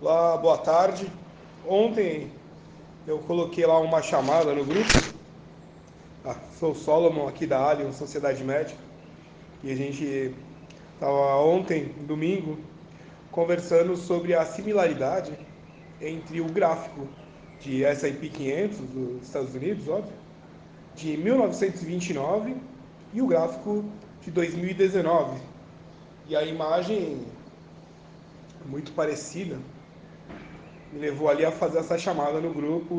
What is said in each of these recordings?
Olá, boa tarde. Ontem eu coloquei lá uma chamada no grupo. Ah, sou o Solomon aqui da Alien Sociedade Médica. E a gente estava ontem, domingo, conversando sobre a similaridade entre o gráfico de S&P 500 dos Estados Unidos, óbvio, de 1929 e o gráfico de 2019. E a imagem muito parecida me levou ali a fazer essa chamada no grupo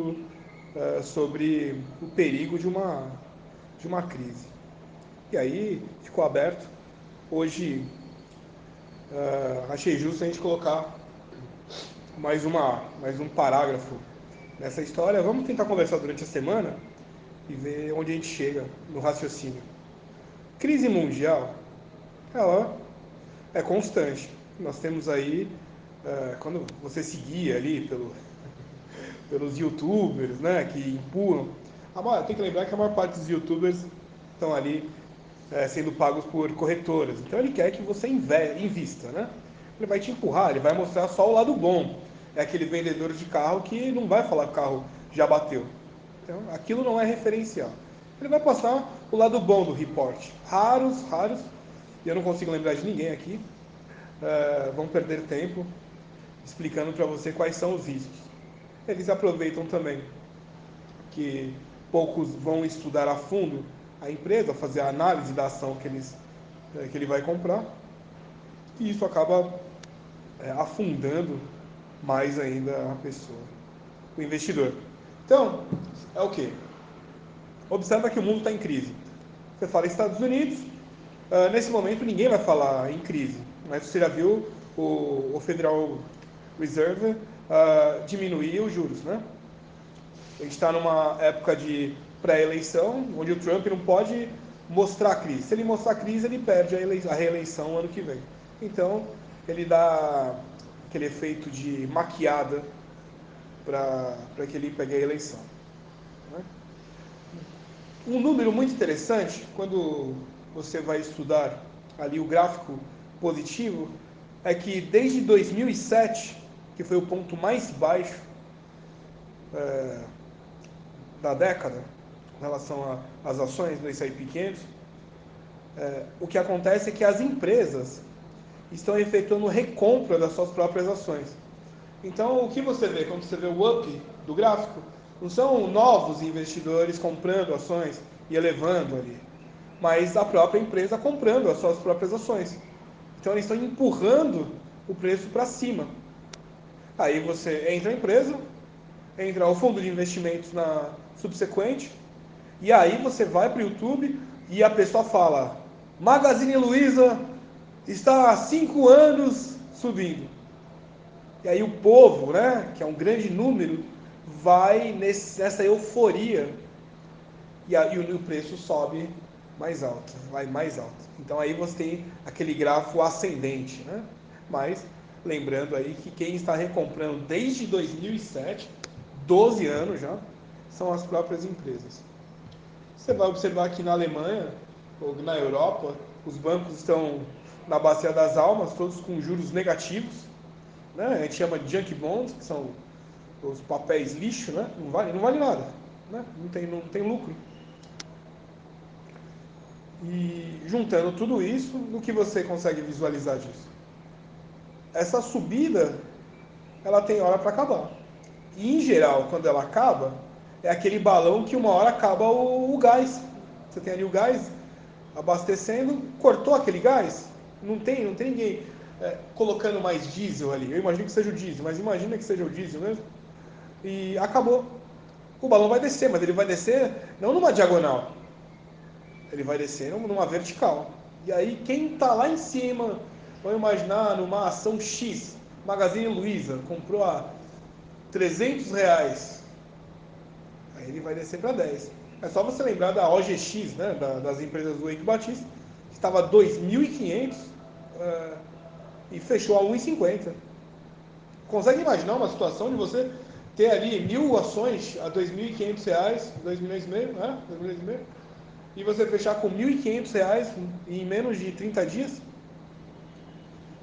uh, sobre o perigo de uma, de uma crise. E aí ficou aberto. Hoje uh, achei justo a gente colocar mais, uma, mais um parágrafo nessa história. Vamos tentar conversar durante a semana e ver onde a gente chega no raciocínio. Crise mundial, ela é constante. Nós temos aí, é, quando você seguia ali pelo, pelos youtubers, né, que empurram, a tem que lembrar que a maior parte dos youtubers estão ali é, sendo pagos por corretoras. Então ele quer que você invista, né? Ele vai te empurrar, ele vai mostrar só o lado bom. É aquele vendedor de carro que não vai falar que o carro já bateu. Então, aquilo não é referencial. Ele vai passar o lado bom do report. Raros, raros, e eu não consigo lembrar de ninguém aqui, uh, vão perder tempo explicando para você quais são os riscos. Eles aproveitam também que poucos vão estudar a fundo a empresa, fazer a análise da ação que, eles, eh, que ele vai comprar, e isso acaba é, afundando mais ainda a pessoa, o investidor. Então, é o que? Observa que o mundo está em crise. Você fala Estados Unidos, uh, nesse momento ninguém vai falar em crise, mas você já viu o, o Federal Reserve uh, diminuir os juros, né? A gente está numa época de pré-eleição, onde o Trump não pode mostrar a crise. Se ele mostrar a crise, ele perde a, a reeleição ano que vem. Então, ele dá aquele efeito de maquiada para que ele pegue a eleição. Né? Um número muito interessante, quando você vai estudar ali o gráfico positivo, é que desde 2007, que foi o ponto mais baixo é, da década, com relação às ações do S&P 500, é, o que acontece é que as empresas estão efetuando recompra das suas próprias ações. Então, o que você vê quando você vê o up do gráfico? Não são novos investidores comprando ações e elevando ali, mas a própria empresa comprando as suas próprias ações. Então, eles estão empurrando o preço para cima. Aí você entra na empresa, entra o fundo de investimentos na subsequente, e aí você vai para o YouTube e a pessoa fala: Magazine Luiza está há cinco anos subindo. E aí o povo, né, que é um grande número, vai nesse, nessa euforia e, a, e o, o preço sobe mais alto, vai mais alto. Então aí você tem aquele grafo ascendente, né? Mas lembrando aí que quem está recomprando desde 2007, 12 anos já, são as próprias empresas. Você vai observar que na Alemanha ou na Europa, os bancos estão na bacia das almas, todos com juros negativos, né? A gente chama de junk bonds, que são os papéis lixo, né? Não vale, não vale nada, né? Não tem, não tem lucro. E juntando tudo isso, o que você consegue visualizar disso? Essa subida, ela tem hora para acabar. E em geral, quando ela acaba, é aquele balão que uma hora acaba o, o gás. Você tem ali o gás abastecendo, cortou aquele gás, não tem, não tem ninguém é, colocando mais diesel ali. Eu imagino que seja o diesel, mas imagina que seja o diesel mesmo. E acabou. O balão vai descer, mas ele vai descer não numa diagonal. Ele vai descer numa vertical. E aí quem está lá em cima, vamos imaginar numa ação X, Magazine Luiza, comprou a 300 reais. Aí ele vai descer para 10. É só você lembrar da OGX, né, das empresas do Eike Batista, que estava 2.500 uh, e fechou a 1,50. Consegue imaginar uma situação de você ter ali mil ações a 2.500 reais, 2 milhões e meio, né? 2 milhões e meio, e você fechar com 1.500 reais em menos de 30 dias?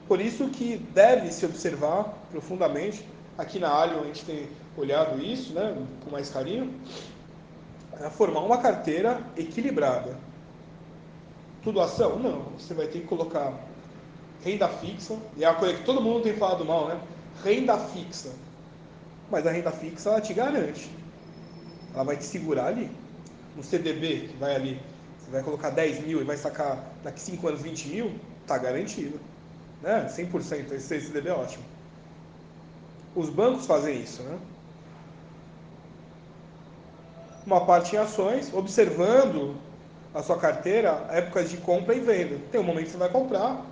Por isso que deve se observar profundamente, aqui na Alio a gente tem olhado isso né, com mais carinho, é formar uma carteira equilibrada. Tudo ação? Não. Você vai ter que colocar renda fixa, e é a coisa que todo mundo tem falado mal, né? Renda fixa. Mas a renda fixa ela te garante. Ela vai te segurar ali. No CDB, que vai ali, você vai colocar 10 mil e vai sacar daqui 5 anos 20 mil, tá garantido. Né? 100%. Esse CDB é ótimo. Os bancos fazem isso, né? Uma parte em ações, observando a sua carteira, épocas de compra e venda. Tem um momento que você vai comprar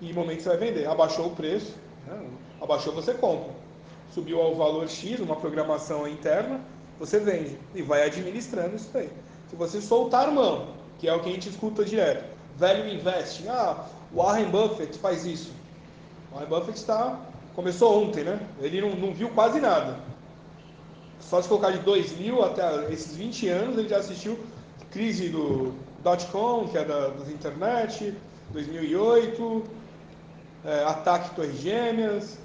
e um momento que você vai vender. Abaixou o preço, né? abaixou você compra. Subiu ao valor X, uma programação interna, você vende e vai administrando isso aí. Se você soltar mão, que é o que a gente escuta direto, velho investe, ah, o Warren Buffett faz isso. O Warren Buffett está começou ontem, né? Ele não, não viu quase nada. Só se colocar de 2000 até esses 20 anos, ele já assistiu crise do dot-com, que é da, das internet, 2008, é, ataque Torres Gêmeas.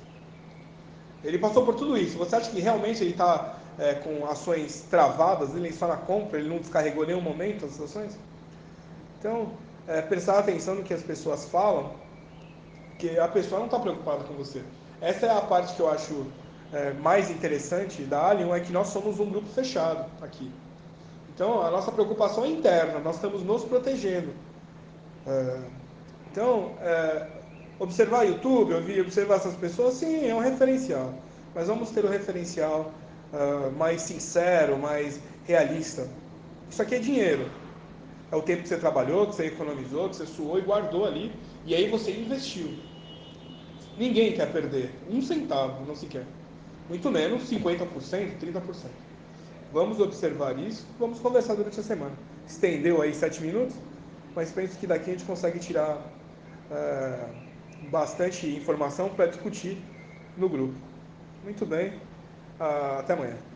Ele passou por tudo isso. Você acha que realmente ele está é, com ações travadas, ele só na compra, ele não descarregou nenhum momento as ações? Então, é, prestar atenção no que as pessoas falam, que a pessoa não está preocupada com você. Essa é a parte que eu acho é, mais interessante da Alien, é que nós somos um grupo fechado aqui. Então, a nossa preocupação é interna, nós estamos nos protegendo. É, então, é, observar YouTube, observar essas pessoas, sim, é um referencial. Mas vamos ter um referencial uh, mais sincero, mais realista. Isso aqui é dinheiro. É o tempo que você trabalhou, que você economizou, que você suou e guardou ali. E aí você investiu. Ninguém quer perder um centavo, não se quer. Muito menos 50%, 30%. Vamos observar isso, vamos conversar durante a semana. Estendeu aí sete minutos, mas penso que daqui a gente consegue tirar é, bastante informação para discutir no grupo. Muito bem, até amanhã.